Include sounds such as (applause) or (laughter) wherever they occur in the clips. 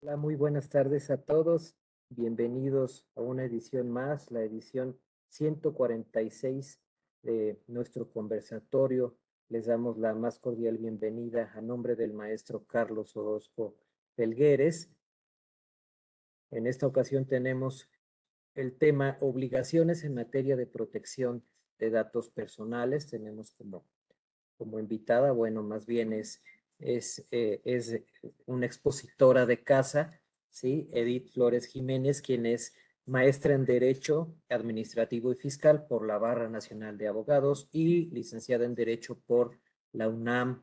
Hola, muy buenas tardes a todos. Bienvenidos a una edición más, la edición 146 de nuestro conversatorio. Les damos la más cordial bienvenida a nombre del maestro Carlos Orozco Felgueres. En esta ocasión tenemos el tema obligaciones en materia de protección de datos personales. Tenemos como, como invitada, bueno, más bien es es, eh, es una expositora de casa, ¿sí? Edith Flores Jiménez, quien es maestra en Derecho Administrativo y Fiscal por la Barra Nacional de Abogados y licenciada en Derecho por la UNAM.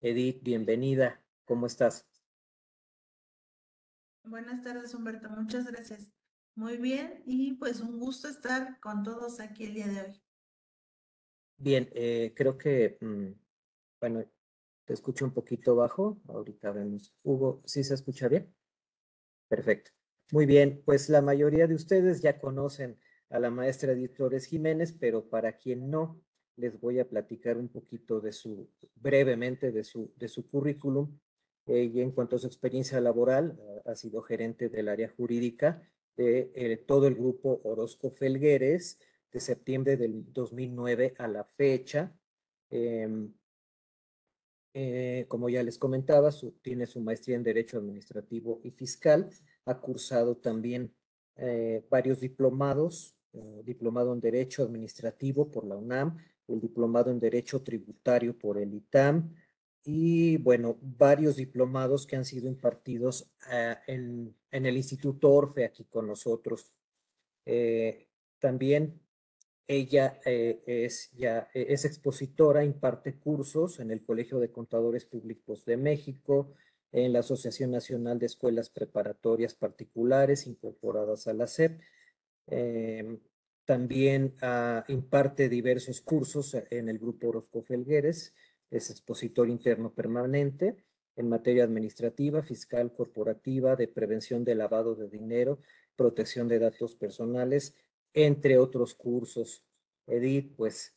Edith, bienvenida. ¿Cómo estás? Buenas tardes, Humberto. Muchas gracias. Muy bien, y pues un gusto estar con todos aquí el día de hoy. Bien, eh, creo que, mm, bueno, te escucho un poquito bajo. Ahorita vemos. Hugo, ¿sí se escucha bien? Perfecto. Muy bien, pues la mayoría de ustedes ya conocen a la maestra Edith Flores Jiménez, pero para quien no, les voy a platicar un poquito de su, brevemente de su, de su currículum. y en cuanto a su experiencia laboral, ha sido gerente del área jurídica de eh, todo el grupo Orozco Felgueres de septiembre del 2009 a la fecha. Em, eh, como ya les comentaba, tiene su maestría en Derecho Administrativo y Fiscal. Ha cursado también eh, varios diplomados, eh, diplomado en Derecho Administrativo por la UNAM, el diplomado en Derecho Tributario por el ITAM y, bueno, varios diplomados que han sido impartidos en, el Instituto Orfe aquí con nosotros. también ella eh, es ya e, es expositora, imparte cursos en el Colegio de Contadores Públicos de México, en la Asociación Nacional de Escuelas Preparatorias Particulares incorporadas a la SEP. Em, también ah, imparte diversos cursos en el Grupo Orozco Felgueres, es expositor interno permanente en materia administrativa, fiscal, corporativa, de prevención de lavado de dinero, protección de datos personales, entre otros cursos. Edith, pues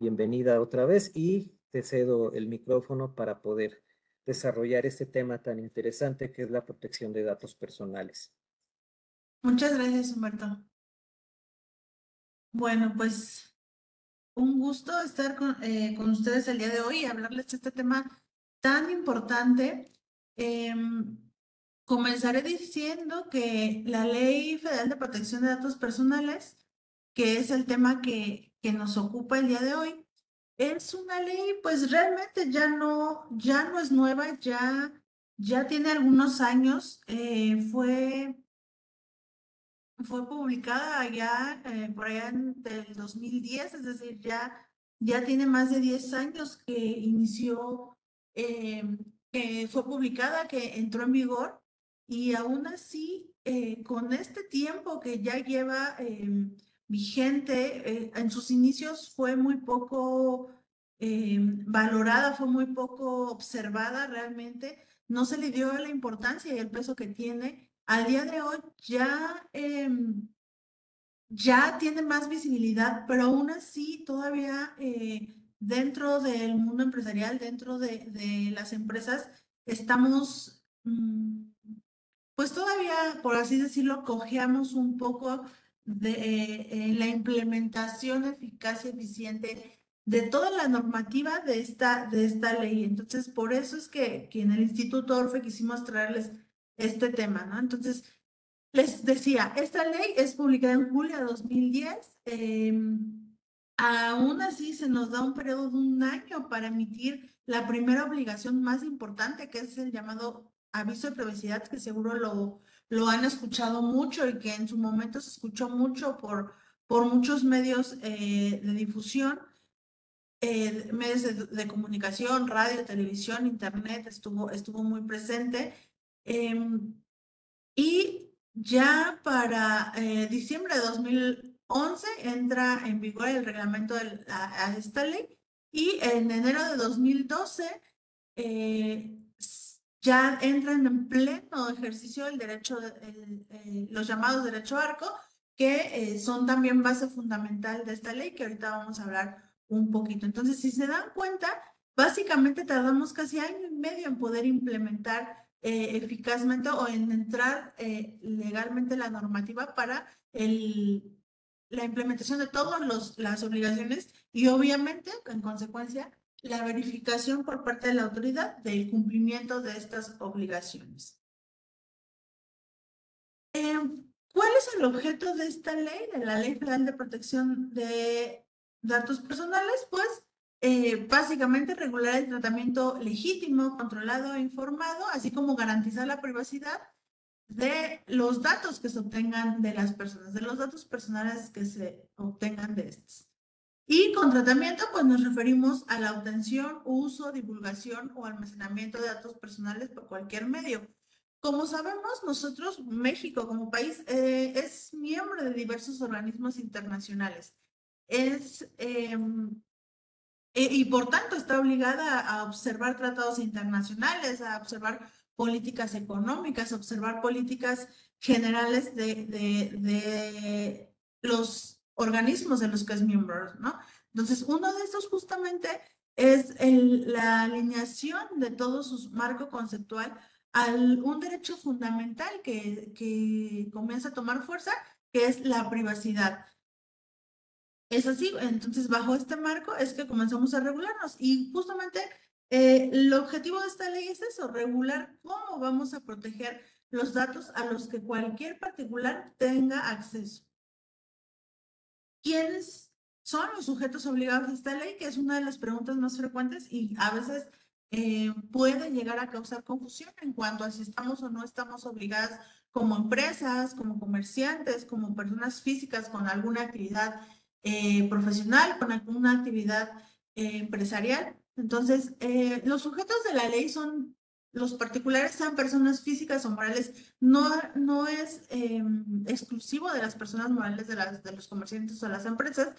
bienvenida otra vez y te cedo el micrófono para poder desarrollar este tema tan interesante que es la protección de datos personales. Muchas gracias, Humberto. Bueno, pues un gusto estar con, eh, con ustedes el día de hoy y hablarles de este tema tan importante. Em, Comenzaré diciendo que la Ley Federal de Protección de Datos Personales, que es el tema que, que nos ocupa el día de hoy, es una ley, pues realmente ya no, ya no es nueva, ya, ya tiene algunos años. Eh, fue, fue publicada ya eh, por allá en el 2010, es decir, ya, ya tiene más de 10 años que inició, eh, que fue publicada, que entró en vigor. Y aún así, eh, con este tiempo que ya lleva em, vigente, eh, en sus inicios fue muy poco em, valorada, fue muy poco observada realmente, no se le dio la importancia y el peso que tiene. Al día de hoy ya, em, ya tiene más visibilidad, pero aún así todavía eh, dentro del mundo empresarial, dentro de, las empresas, estamos... Mm, pues todavía, por así decirlo, cojeamos un poco de eh, la implementación eficaz y eficiente de toda la normativa de esta, de esta ley. Entonces, por eso es que, que en el Instituto Orfe quisimos traerles este tema, ¿no? Entonces, les decía, esta ley es publicada en julio de 2010. Em, aún así, se nos da un periodo de un año para emitir la primera obligación más importante, que es el llamado aviso de privacidad que seguro lo, lo han escuchado mucho y que en su momento se escuchó mucho por, por muchos medios eh, de difusión, eh, medios de, comunicación, radio, televisión, internet, estuvo, estuvo muy presente. Em, y ya para eh, diciembre de 2011 entra en vigor el reglamento de a, esta ley y en enero de 2012 ya entran en pleno ejercicio el derecho, los llamados derecho arco, que eh, son también base fundamental de esta ley, que ahorita vamos a hablar un poquito. Entonces, si se dan cuenta, básicamente tardamos casi año y medio en poder implementar eh, eficazmente o en entrar eh, legalmente la normativa para el, la implementación de todas las obligaciones y obviamente, en consecuencia, la verificación por parte de la autoridad del cumplimiento de estas obligaciones. Em, ¿Cuál es el objeto de esta ley, de la Ley Federal de Protección de Datos Personales? Pues eh, básicamente regular el tratamiento legítimo, controlado e informado, así como garantizar la privacidad de los datos que se obtengan de las personas, de los datos personales que se obtengan de estos. Y con tratamiento, pues nos referimos a la obtención, uso, divulgación o almacenamiento de datos personales por cualquier medio. Como sabemos, nosotros, México como país, eh, es miembro de diversos organismos internacionales. Es em, eh, y por tanto está obligada a observar tratados internacionales, a observar políticas económicas, a observar políticas generales de, de, los organismos de los que es miembro, ¿no? Entonces, uno de estos justamente es la alineación de todo su marco conceptual a un derecho fundamental que, comienza a tomar fuerza, que es la privacidad. Es así, entonces bajo este marco es que comenzamos a regularnos y justamente eh, el objetivo de esta ley es eso, regular cómo vamos a proteger los datos a los que cualquier particular tenga acceso. ¿Quiénes son los sujetos obligados a esta ley? Que es una de las preguntas más frecuentes y a veces eh, puede llegar a causar confusión en cuanto a si estamos o no estamos obligadas como empresas, como comerciantes, como personas físicas con alguna actividad eh, profesional, con alguna actividad eh, empresarial. Entonces, los sujetos de la ley son los particulares, sean personas físicas o morales, no, no es em, exclusivo de las personas morales de, los comerciantes o las empresas,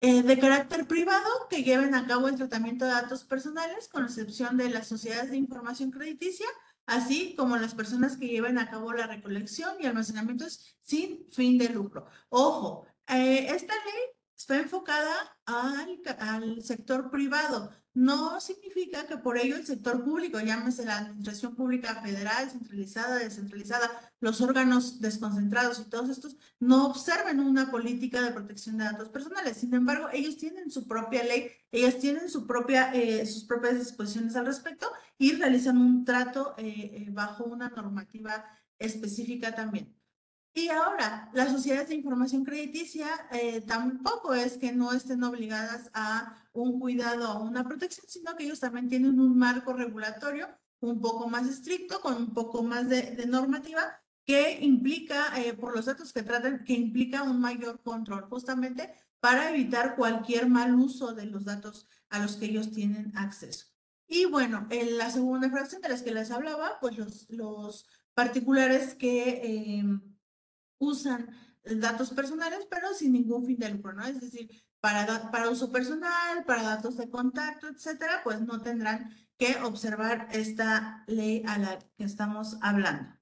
de carácter privado que lleven a cabo el tratamiento de datos personales, con excepción de las sociedades de información crediticia, así como las personas que lleven a cabo la recolección y almacenamiento sin fin de lucro. Ojo, eh, esta ley está enfocada al, sector privado. No significa que por ello el sector público, llámese la administración pública federal, centralizada, descentralizada, los órganos desconcentrados y todos estos, no observen una política de protección de datos personales. Sin embargo, ellos tienen su propia ley, ellas tienen eh, sus propias disposiciones al respecto y realizan un trato eh, bajo una normativa específica también. Y ahora, las sociedades de información crediticia eh, tampoco es que no estén obligadas a un cuidado o una protección, sino que ellos también tienen un marco regulatorio un poco más estricto, con un poco más de, normativa, que implica, eh, por los datos que tratan, que implica un mayor control, justamente para evitar cualquier mal uso de los datos a los que ellos tienen acceso. Y bueno, en la segunda fracción de las que les hablaba, pues los, los particulares que... Eh, usan datos personales, pero sin ningún fin de lucro, ¿no? Es decir, para, para uso personal, para datos de contacto, etcétera, pues no tendrán que observar esta ley a la que estamos hablando.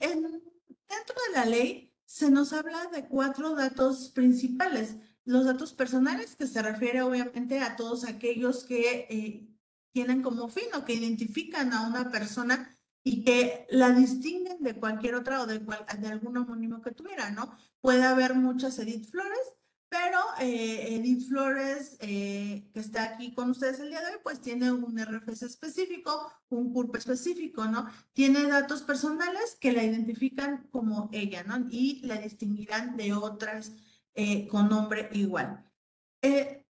dentro de la ley se nos habla de cuatro datos principales. Los datos personales, que se refiere obviamente a todos aquellos que eh, tienen como fin o que identifican a una persona y que la distinguen de cualquier otra o de, de algún homónimo que tuviera, ¿no? Puede haber muchas Edith Flores, pero eh, Edith Flores, eh, que está aquí con ustedes el día de hoy, pues tiene un RFC específico, un CURP específico, ¿no? Tiene datos personales que la identifican como ella, ¿no? Y la distinguirán de otras eh, con nombre igual.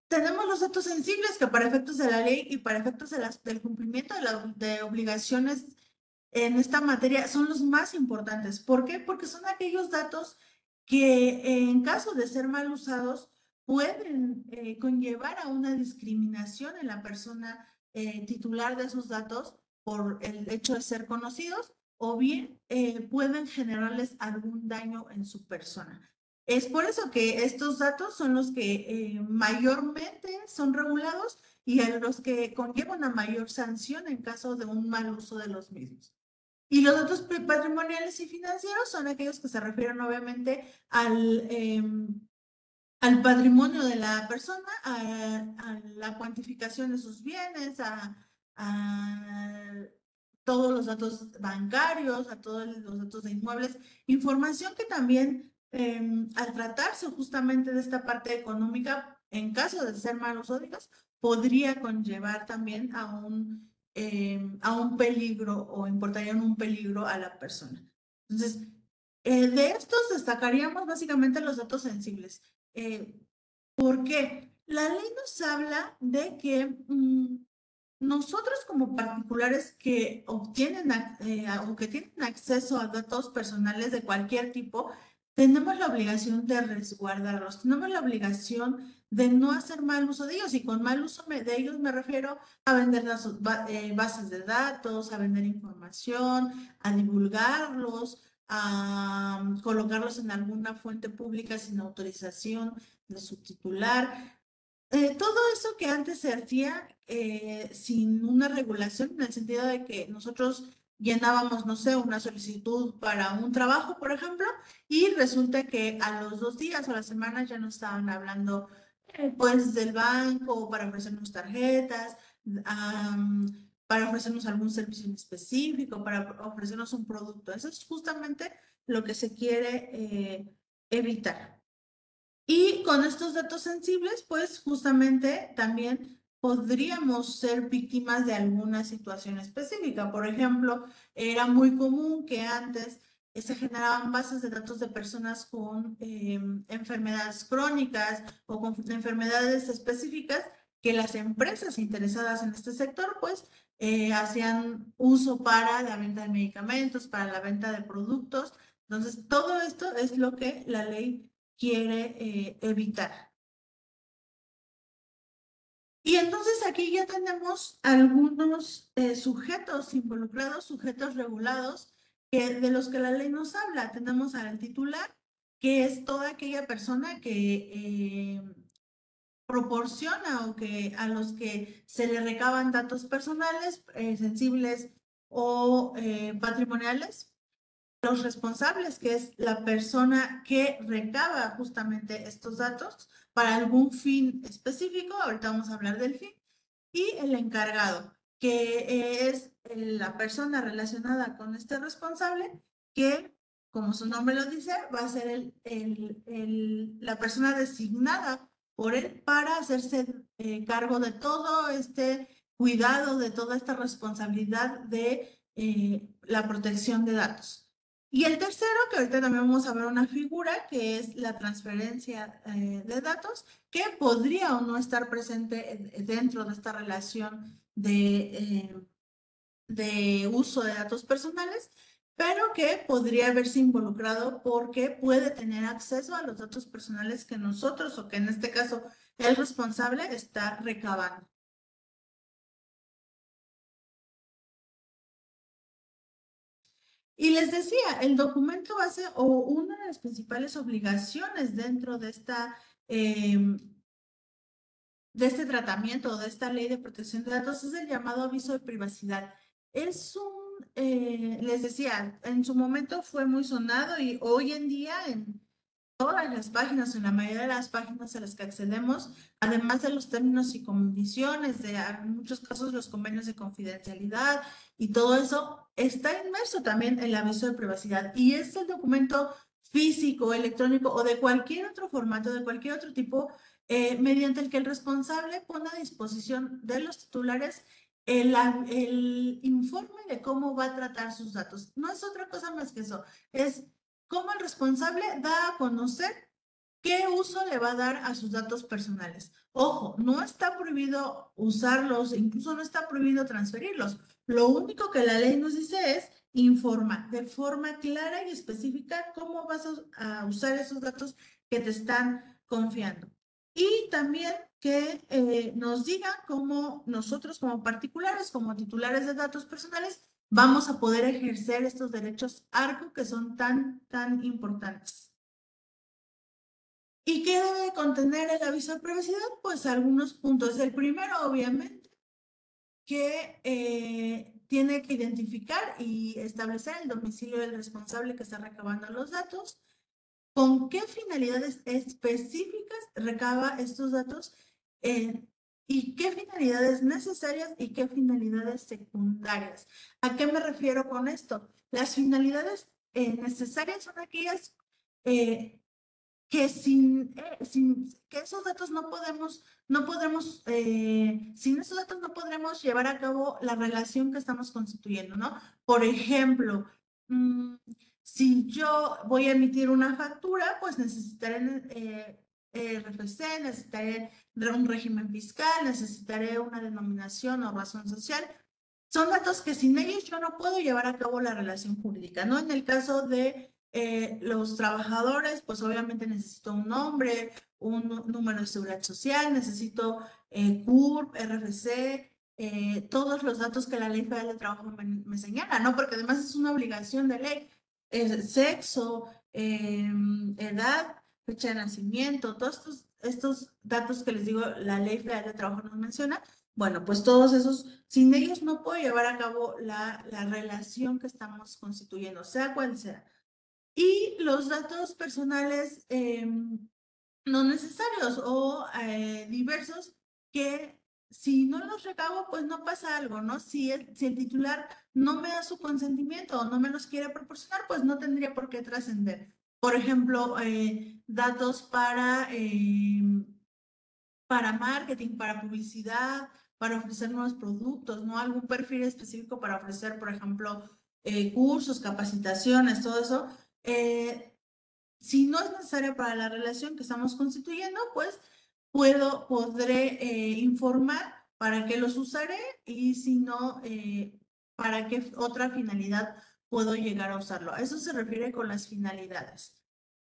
tenemos los datos sensibles que para efectos de la ley y para efectos de del cumplimiento de, la, de obligaciones en esta materia son los más importantes. ¿Por qué? Porque son aquellos datos que en caso de ser mal usados pueden eh, conllevar a una discriminación en la persona eh, titular de esos datos por el hecho de ser conocidos o bien eh, pueden generarles algún daño en su persona. Es por eso que estos datos son los que mayormente son regulados y a los que conllevan una mayor sanción en caso de un mal uso de los mismos. Y los datos patrimoniales y financieros son aquellos que se refieren obviamente al, em, al patrimonio de la persona, a, la cuantificación de sus bienes, a, todos los datos bancarios, a todos los datos de inmuebles, información que también em, al tratarse justamente de esta parte económica, en caso de ser malos códigos, podría conllevar también a un, em, a un peligro o importarían un peligro a la persona. Entonces, eh, de estos destacaríamos básicamente los datos sensibles. Eh, ¿Por qué? La ley nos habla de que mm, nosotros como particulares que obtienen eh, o que tienen acceso a datos personales de cualquier tipo, tenemos la obligación de resguardarlos, tenemos la obligación de no hacer mal uso de ellos. Y con mal uso de ellos me refiero a vender las eh, bases de datos, a vender información, a divulgarlos, a mm, colocarlos en alguna fuente pública sin autorización de su titular. Eh, todo eso que antes se hacía eh, sin una regulación, en el sentido de que nosotros llenábamos, no sé, una solicitud para un trabajo, por ejemplo, y resulta que a los dos días o a la semana ya nos estaban hablando, eh, pues, del banco para ofrecernos tarjetas, para ofrecernos algún servicio en específico, para ofrecernos un producto. Eso es justamente lo que se quiere evitar. Y con estos datos sensibles, pues justamente también podríamos ser víctimas de alguna situación específica. Por ejemplo, era muy común que antes se generaban bases de datos de personas con em, enfermedades crónicas o con enfermedades específicas que las empresas interesadas en este sector, pues, eh, hacían uso para la venta de medicamentos, para la venta de productos. Entonces, todo esto es lo que la ley quiere eh, evitar. Y entonces aquí ya tenemos algunos eh, sujetos involucrados, sujetos regulados, que, de los que la ley nos habla. Tenemos al titular, que es toda aquella persona que eh, proporciona o que a los que se le recaban datos personales, sensibles o patrimoniales los responsables, que es la persona que recaba justamente estos datos para algún fin específico, ahorita vamos a hablar del fin, y el encargado, que es la persona relacionada con este responsable, que, como su nombre lo dice, va a ser el, la persona designada por él para hacerse eh, cargo de todo este cuidado, de toda esta responsabilidad de eh, la protección de datos. Y el tercero, que ahorita también vamos a ver una figura, que es la transferencia eh, de datos, que podría o no estar presente dentro de esta relación de, eh, de uso de datos personales, pero que podría haberse involucrado porque puede tener acceso a los datos personales que nosotros, o que en este caso el responsable, está recabando. Y les decía, el documento base o una de las principales obligaciones dentro de esta em, de este tratamiento de esta ley de protección de datos es el llamado aviso de privacidad. Es un, eh, les decía, en su momento fue muy sonado y hoy en día en todas las páginas, en la mayoría de las páginas a las que accedemos, además de los términos y condiciones, de en muchos casos los convenios de confidencialidad y todo eso, está inmerso también el aviso de privacidad. Y es el documento físico, electrónico o de cualquier otro formato, de cualquier otro tipo, eh, mediante el que el responsable pone a disposición de los titulares el, el informe de cómo va a tratar sus datos. No es otra cosa más que eso, es cómo el responsable da a conocer qué uso le va a dar a sus datos personales. Ojo, no está prohibido usarlos, incluso no está prohibido transferirlos. Lo único que la ley nos dice es informa de forma clara y específica cómo vas a, usar esos datos que te están confiando. Y también que eh, nos diga cómo nosotros como particulares, como titulares de datos personales, vamos a poder ejercer estos derechos ARCO que son tan, tan importantes. ¿Y qué debe contener el aviso de privacidad? Pues algunos puntos. El primero, obviamente, que eh, tiene que identificar y establecer el domicilio del responsable que está recabando los datos, con qué finalidades específicas recaba estos datos, eh, y qué finalidades necesarias y qué finalidades secundarias. ¿A qué me refiero con esto? Las finalidades eh, necesarias son aquellas eh, que sin, eh, sin que esos datos no podemos, no podemos, sin esos datos no podremos llevar a cabo la relación que estamos constituyendo, ¿no? Por ejemplo, mm, si yo voy a emitir una factura, pues necesitaré RFC, necesitaré un régimen fiscal, necesitaré una denominación o razón social. Son datos que sin ellos yo no puedo llevar a cabo la relación jurídica, ¿no? En el caso de eh, los trabajadores, pues obviamente necesito un nombre, un número de seguridad social, necesito eh, CURP, RFC, eh, todos los datos que la Ley Federal de Trabajo me, señala, ¿no? Porque además es una obligación de ley. sexo, edad, fecha de nacimiento, todos estos, estos datos que les digo, la ley federal de trabajo nos menciona, bueno, pues todos esos, sin ellos no puedo llevar a cabo la, la relación que estamos constituyendo, sea cual sea. Y los datos personales em, no necesarios o eh, diversos que si no los recabo, pues no pasa algo, ¿no? Si el, si el titular no me da su consentimiento o no me los quiere proporcionar, pues no tendría por qué trascender. Por ejemplo, eh, datos para, eh, para marketing, para publicidad, para ofrecer nuevos productos, ¿no? Algún perfil específico para ofrecer, por ejemplo, eh, cursos, capacitaciones, todo eso. si no es necesario para la relación que estamos constituyendo, pues puedo, podré informar para qué los usaré y si no, para qué otra finalidad puedo llegar a usarlo. A eso se refiere con las finalidades.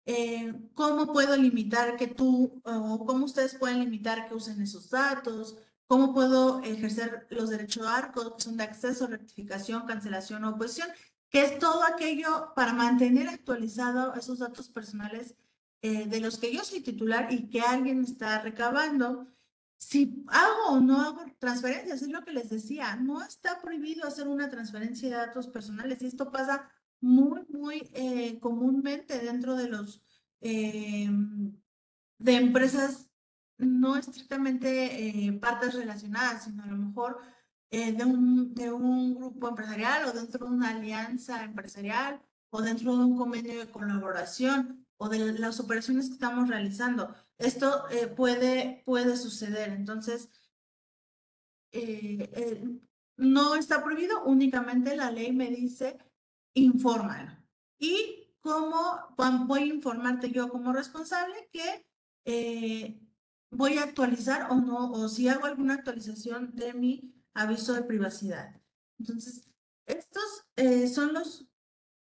Eh, ¿Cómo puedo limitar que tú, o cómo ustedes pueden limitar que usen esos datos? ¿Cómo puedo ejercer los derechos de arco, son de acceso, rectificación, cancelación o oposición? Que es todo aquello para mantener actualizado esos datos personales eh, de los que yo soy titular y que alguien está recabando si hago o no hago transferencias, es lo que les decía, no está prohibido hacer una transferencia de datos personales y esto pasa muy, muy eh, comúnmente dentro de los, eh, de empresas no estrictamente eh, partes relacionadas, sino a lo mejor de, un, de un grupo empresarial o dentro de una alianza empresarial o dentro de un convenio de colaboración o de las operaciones que estamos realizando. Esto eh, puede, puede suceder. Entonces, eh, eh, no está prohibido, únicamente la ley me dice, infórmalo. ¿Y cómo voy a informarte yo como responsable que voy a actualizar o no, o si hago alguna actualización de mi aviso de privacidad? Entonces, estos son los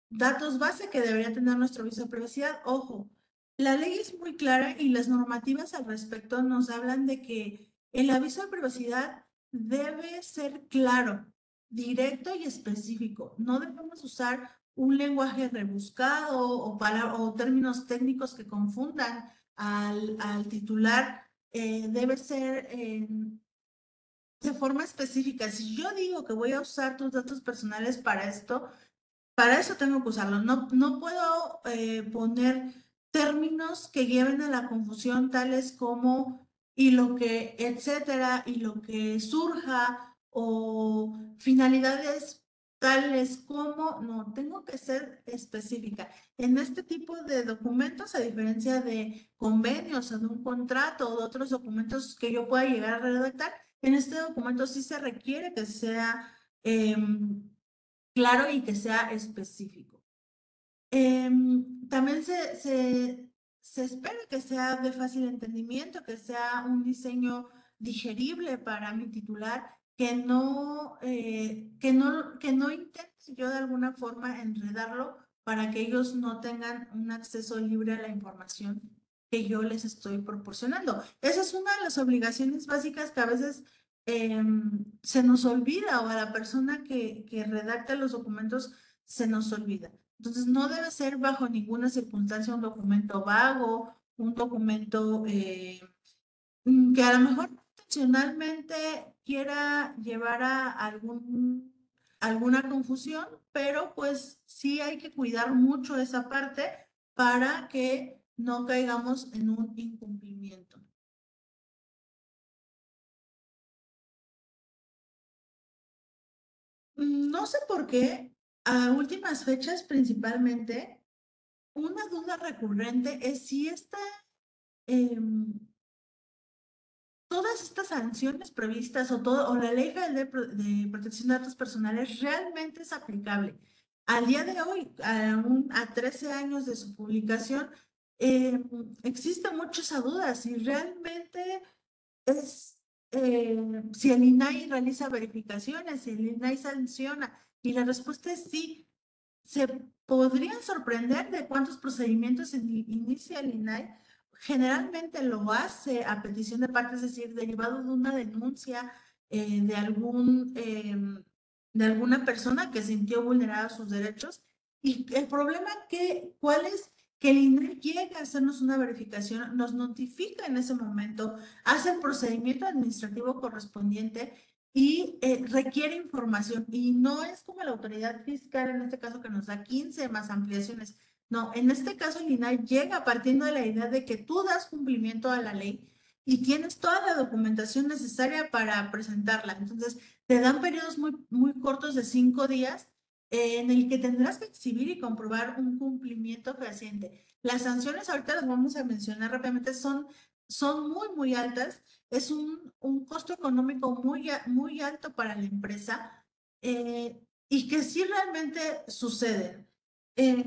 datos base que debería tener nuestro aviso de privacidad. Ojo, la ley es muy clara y las normativas al respecto nos hablan de que el aviso de privacidad debe ser claro, directo y específico. No debemos usar un lenguaje rebuscado o, o términos técnicos que confundan al, al titular. Eh, debe ser de forma específica. Si yo digo que voy a usar tus datos personales para esto, para eso tengo que usarlo. No, no puedo eh, poner términos que lleven a la confusión, tales como y lo que, etcétera, y lo que surja, o finalidades tales como, no, tengo que ser específica. En este tipo de documentos, a diferencia de convenios o de un contrato o de otros documentos que yo pueda llegar a redactar, en este documento sí se requiere que sea em, claro y que sea específico. Em, también se, se, se, espera que sea de fácil entendimiento, que sea un diseño digerible para mi titular, que no, eh, que no, que no intente yo de alguna forma enredarlo para que ellos no tengan un acceso libre a la información que yo les estoy proporcionando. Esa es una de las obligaciones básicas que a veces Em, se nos olvida o a la persona que, que redacta los documentos se nos olvida. Entonces, no debe ser bajo ninguna circunstancia un documento vago, un documento eh, mm, que a lo mejor intencionalmente quiera llevar a algún, alguna confusión, pero pues sí hay que cuidar mucho esa parte para que no caigamos en un incumplimiento. No sé por qué, a últimas fechas principalmente, una duda recurrente es si esta em, todas estas sanciones previstas o, todo, o la ley de, protección de datos personales realmente es aplicable. Al día de hoy, aún a 13 años de su publicación, eh, existe mucha esa duda si realmente es, eh, si el INAI realiza verificaciones, si el INAI sanciona, y la respuesta es sí. Se podrían sorprender de cuántos procedimientos inicia el INAI. Generalmente lo hace a petición de parte, es decir, derivado de una denuncia eh, de algún em, de alguna persona que sintió vulnerada sus derechos. Y el problema que, ¿cuál es? Que el INE llega a hacernos una verificación, nos notifica en ese momento, hace el procedimiento administrativo correspondiente y eh, requiere información. Y no es como la autoridad fiscal, en este caso, que nos da 15 más ampliaciones. No, en este caso el INAI llega partiendo de la idea de que tú das cumplimiento a la ley y tienes toda la documentación necesaria para presentarla. Entonces, te dan periodos muy, muy cortos de cinco días eh, en el que tendrás que exhibir y comprobar un cumplimiento fehaciente. Las sanciones, ahorita las vamos a mencionar rápidamente, son, son muy, muy altas. Es un, un costo económico muy, muy alto para la empresa eh, y que sí realmente suceden. Eh,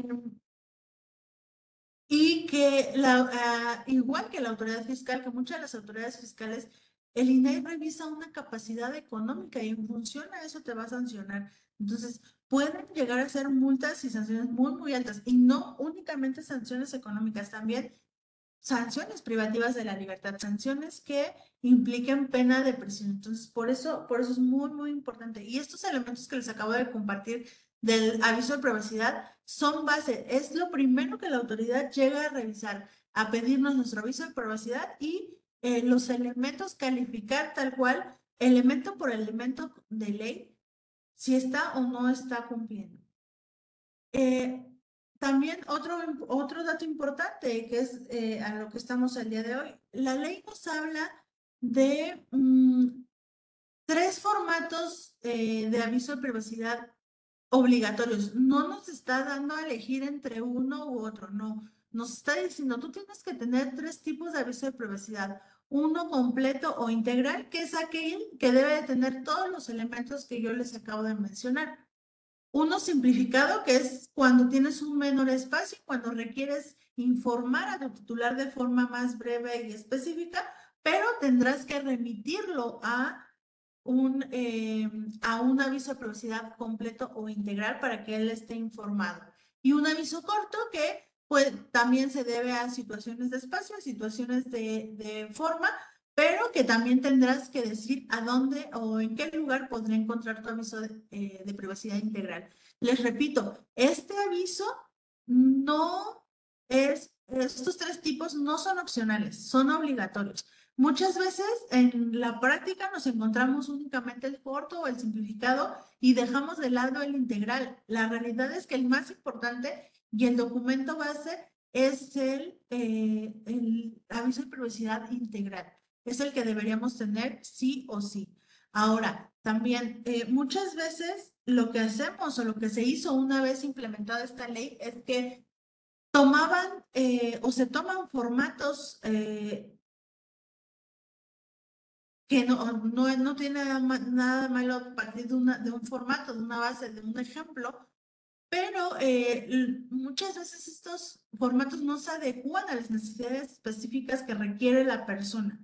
y que la, ah, igual que la autoridad fiscal, que muchas de las autoridades fiscales el INAI revisa una capacidad económica y en función a eso te va a sancionar. Entonces, pueden llegar a ser multas y sanciones muy, muy altas. Y no únicamente sanciones económicas, también sanciones privativas de la libertad, sanciones que impliquen pena de prisión. Entonces, por eso, por eso es muy, muy importante. Y estos elementos que les acabo de compartir del aviso de privacidad son base. Es lo primero que la autoridad llega a revisar, a pedirnos nuestro aviso de privacidad y eh, los elementos, calificar tal cual, elemento por elemento de ley, si está o no está cumpliendo. Eh, también otro, otro dato importante que es eh, a lo que estamos el día de hoy, la ley nos habla de mm, tres formatos de aviso de privacidad obligatorios. No nos está dando a elegir entre uno u otro, no. Nos está diciendo, tú tienes que tener tres tipos de aviso de privacidad uno completo o integral, que es aquel que debe de tener todos los elementos que yo les acabo de mencionar. Uno simplificado, que es cuando tienes un menor espacio, cuando requieres informar a tu titular de forma más breve y específica, pero tendrás que remitirlo a eh, a un aviso de privacidad completo o integral para que él esté informado. Y un aviso corto que pues también se debe a situaciones de espacio, situaciones de, de forma, pero que también tendrás que decir a dónde o en qué lugar podré encontrar tu aviso de, eh, de, privacidad integral. Les repito, este aviso no es, estos tres tipos no son opcionales, son obligatorios. Muchas veces en la práctica nos encontramos únicamente el corto o el simplificado y dejamos de lado el integral. La realidad es que el más importante y el documento base es el, eh, el aviso de privacidad integral. Es el que deberíamos tener sí o sí. Ahora, también eh, muchas veces lo que hacemos o lo que se hizo una vez implementada esta ley es que tomaban eh, o se toman formatos que no, no, no tiene nada, malo a partir de, una, de un formato, de una base, de un ejemplo, pero eh, muchas veces estos formatos no se adecuan a las necesidades específicas que requiere la persona.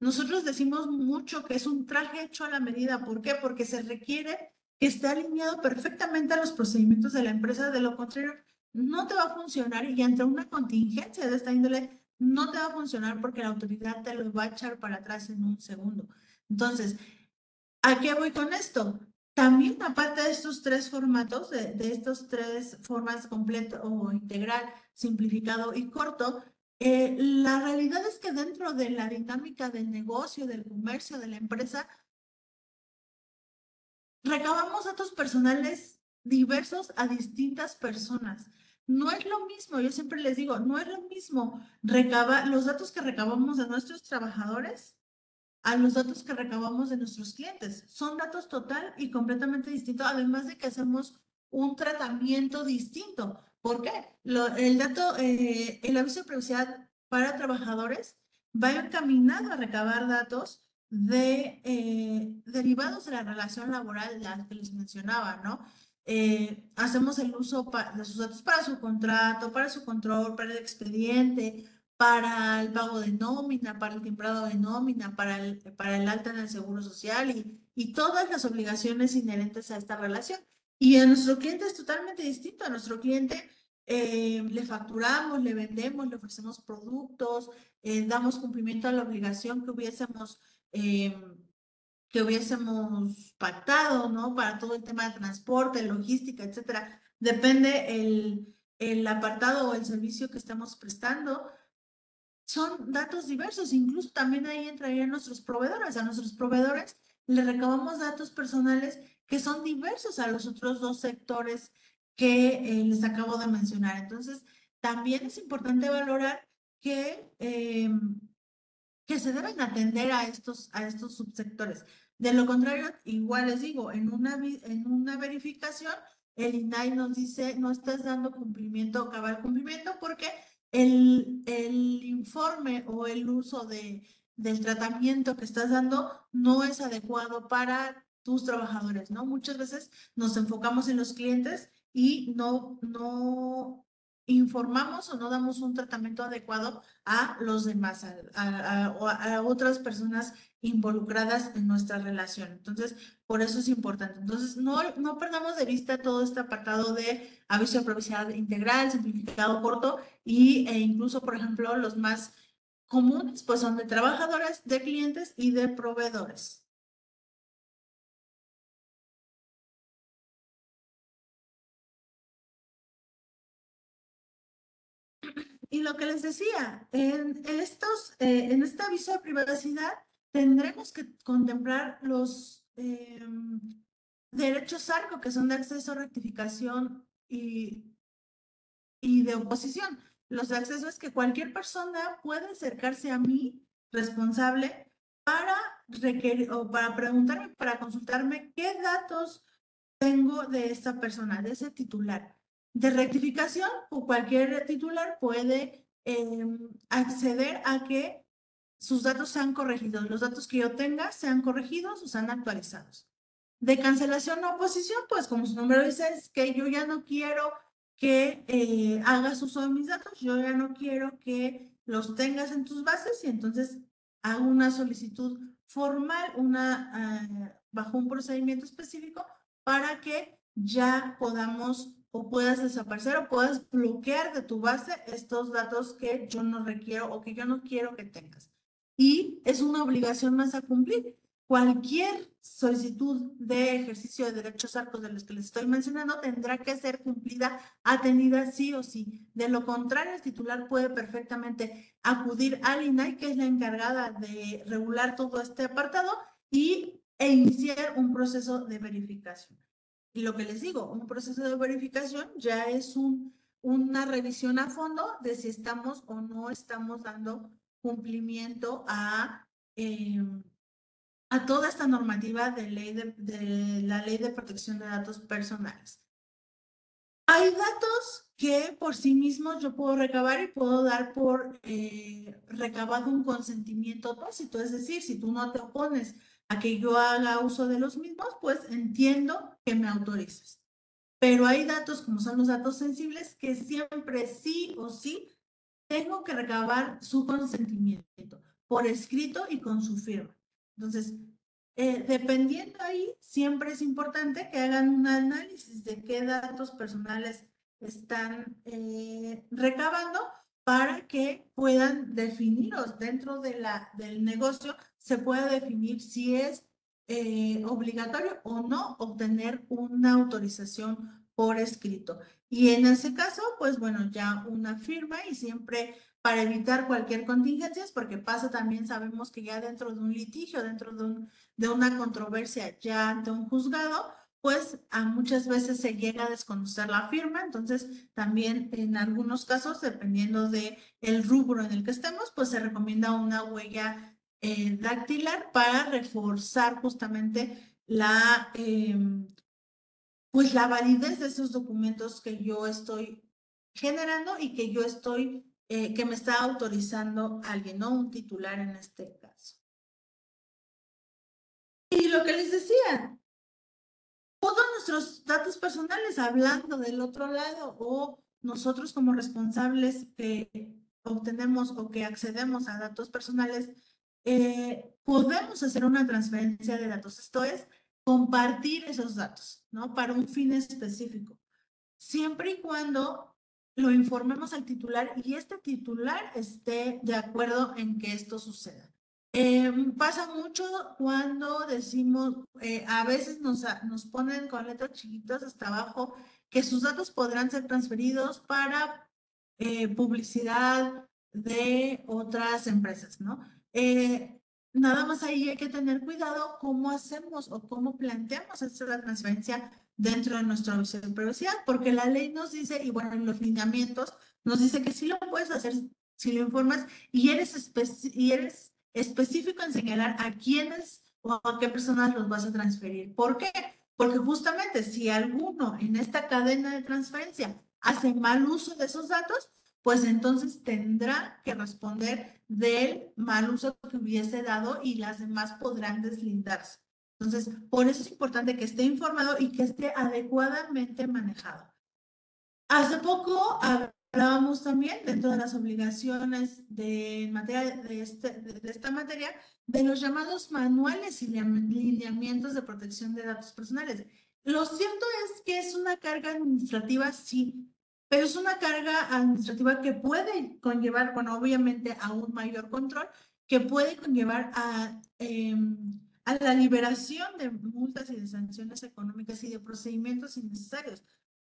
Nosotros decimos mucho que es un traje hecho a la medida. ¿Por qué? Porque se requiere que esté alineado perfectamente a los procedimientos de la empresa. De lo contrario, no te va a funcionar y ante una contingencia de esta índole, no te va a funcionar porque la autoridad te lo va a echar para atrás en un segundo. Entonces, ¿a qué voy con esto? También, aparte de estos tres formatos, de, estos tres formas completo o integral, simplificado y corto, eh, la realidad es que dentro de la dinámica del negocio, del comercio, de la empresa, recabamos datos personales diversos a distintas personas. No es lo mismo, yo siempre les digo, no es lo mismo recabar los datos que recabamos de nuestros trabajadores a los datos que recabamos de nuestros clientes. Son datos total y completamente distintos, además de que hacemos un tratamiento distinto. ¿Por qué? el dato, eh, el aviso de privacidad para trabajadores va encaminado a recabar datos de eh, derivados de la relación laboral, la que les mencionaba, ¿no? Eh, hacemos el uso de sus datos para su contrato, para su control, para el expediente, para el pago de nómina, para el timbrado de nómina, para el, para el alta en el seguro social y, y todas las obligaciones inherentes a esta relación. Y a nuestro cliente es totalmente distinto. A nuestro cliente eh, le facturamos, le vendemos, le ofrecemos productos, eh, damos cumplimiento a la obligación que hubiésemos, eh, que hubiésemos pactado, ¿no? Para todo el tema de transporte, logística, etcétera. Depende el, el apartado o el servicio que estamos prestando. Son datos diversos, incluso también ahí entrarían nuestros proveedores. A nuestros proveedores le recabamos datos personales que son diversos a los otros dos sectores que eh, les acabo de mencionar. Entonces, también es importante valorar que, em, que se deben atender a estos, a estos subsectores. De lo contrario, igual les digo, en una, en una verificación, el INAI nos dice, no estás dando cumplimiento o cabal cumplimiento porque el, el informe o el uso de, del tratamiento que estás dando no es adecuado para tus trabajadores, ¿no? Muchas veces nos enfocamos en los clientes y no, no informamos o no damos un tratamiento adecuado a los demás, a, a, otras personas involucradas en nuestra relación. Entonces, por eso es importante. Entonces, no, no perdamos de vista todo este apartado de aviso de propiedad integral, simplificado corto y, e incluso, por ejemplo, los más comunes, pues son de trabajadores, de clientes y de proveedores. Y lo que les decía, en, estos, eh, en este aviso de privacidad tendremos que contemplar los em, derechos ARCO, que son de acceso, rectificación y, y de oposición. Los de acceso es que cualquier persona puede acercarse a mí, responsable, para requerir o para preguntarme, para consultarme qué datos tengo de esta persona, de ese titular de rectificación, o cualquier titular puede em, acceder a que sus datos sean corregidos, los datos que yo tenga sean corregidos o sean actualizados. De cancelación o oposición, pues como su nombre dice, es que yo ya no quiero que eh, hagas uso de mis datos, yo ya no quiero que los tengas en tus bases y entonces hago una solicitud formal, una, ah, bajo un procedimiento específico para que ya podamos o puedas desaparecer o puedas bloquear de tu base estos datos que yo no requiero o que yo no quiero que tengas. Y es una obligación más a cumplir. Cualquier solicitud de ejercicio de derechos arcos de los que les estoy mencionando tendrá que ser cumplida, atendida sí o sí. De lo contrario, el titular puede perfectamente acudir al INAI, que es la encargada de regular todo este apartado, y, e iniciar un proceso de verificación. Y lo que les digo, un proceso de verificación ya es un, una revisión a fondo de si estamos o no estamos dando cumplimiento a, em, a toda esta normativa de, ley de, la ley de protección de datos personales. Hay datos que por sí mismos yo puedo recabar y puedo dar por eh, recabado un consentimiento tácito, es decir, si tú no te opones a que yo haga uso de los mismos, pues entiendo que me autorizas. Pero hay datos, como son los datos sensibles, que siempre sí o sí tengo que recabar su consentimiento por escrito y con su firma. Entonces, eh, dependiendo ahí, siempre es importante que hagan un análisis de qué datos personales están eh, recabando para que puedan definiros dentro de la, del negocio, se pueda definir si es eh, obligatorio o no obtener una autorización por escrito. Y en ese caso, pues bueno, ya una firma y siempre para evitar cualquier contingencia, porque pasa también, sabemos que ya dentro de un litigio, dentro de, un, de una controversia ya ante un juzgado, pues a muchas veces se llega a desconocer la firma, entonces también en algunos casos, dependiendo de el rubro en el que estemos, pues se recomienda una huella eh, dactilar para reforzar justamente la, em, pues la validez de esos documentos que yo estoy generando y que yo estoy, eh, que me está autorizando alguien, ¿no? Un titular en este caso. Y lo que les decía, todos nuestros datos personales, hablando del otro lado, o nosotros como responsables que obtenemos o que accedemos a datos personales, eh, podemos hacer una transferencia de datos. Esto es compartir esos datos, ¿no? Para un fin específico. Siempre y cuando lo informemos al titular y este titular esté de acuerdo en que esto suceda. Em, pasa mucho cuando decimos, eh, a veces nos, nos ponen con letras chiquitas hasta abajo que sus datos podrán ser transferidos para eh, publicidad de otras empresas, ¿no? Eh, nada más ahí hay que tener cuidado cómo hacemos o cómo planteamos esta transferencia dentro de nuestra visión de privacidad, porque la ley nos dice, y bueno, en los lineamientos nos dice que sí lo puedes hacer si lo informas y eres, y eres específico en señalar a quiénes o a qué personas los vas a transferir. ¿Por qué? Porque justamente si alguno en esta cadena de transferencia hace mal uso de esos datos, pues entonces tendrá que responder del mal uso que hubiese dado y las demás podrán deslindarse. Entonces, por eso es importante que esté informado y que esté adecuadamente manejado. Hace poco hablábamos también dentro de las obligaciones de, materia, de, este, de, esta materia de los llamados manuales y lineamientos de protección de datos personales. Lo cierto es que es una carga administrativa, sí, pero es una carga administrativa que puede conllevar, bueno, obviamente a un mayor control, que puede conllevar a... Em, a la liberación de multas y de sanciones económicas y de procedimientos innecesarios.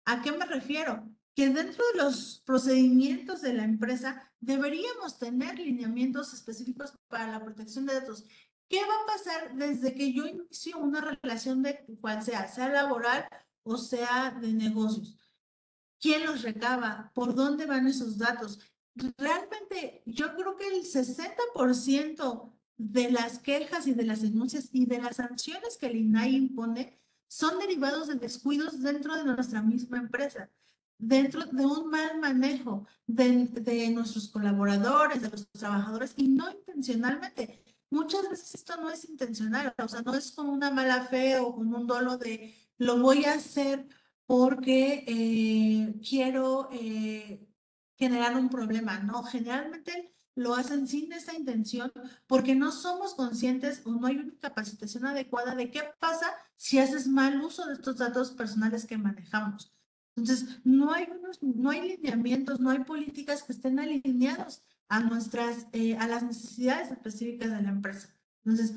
¿A qué me refiero? Que dentro de los procedimientos de la empresa deberíamos tener lineamientos específicos para la protección de datos. ¿Qué va a pasar desde que yo inicio una relación de cual sea, sea laboral o sea de negocios? ¿Quién los recaba? ¿Por dónde van esos datos? Realmente yo creo que el 60% de las quejas y de las denuncias y de las sanciones que el INAI impone son derivados de descuidos dentro de nuestra misma empresa, dentro de un mal manejo de, de nuestros colaboradores, de los trabajadores y no intencionalmente. Muchas veces esto no es intencional, o sea, no es con una mala fe o con un dolo de lo voy a hacer porque eh, quiero eh, generar un problema, ¿no? Generalmente lo hacen sin esa intención porque no somos conscientes o no hay una capacitación adecuada de qué pasa si haces mal uso de estos datos personales que manejamos. Entonces, no hay, unos, no hay lineamientos, no hay políticas que estén alineados a nuestras, eh, a las necesidades específicas de la empresa. Entonces,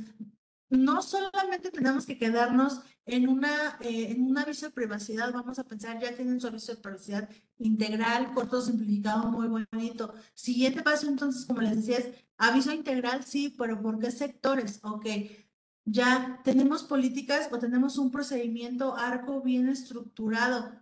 no solamente tenemos que quedarnos en, una, eh, en un aviso de privacidad, vamos a pensar, ya tienen su aviso de privacidad integral, corto, simplificado, muy bonito. Siguiente paso, entonces, como les decía, es aviso integral, sí, pero ¿por qué sectores? Ok, ya tenemos políticas o tenemos un procedimiento arco bien estructurado.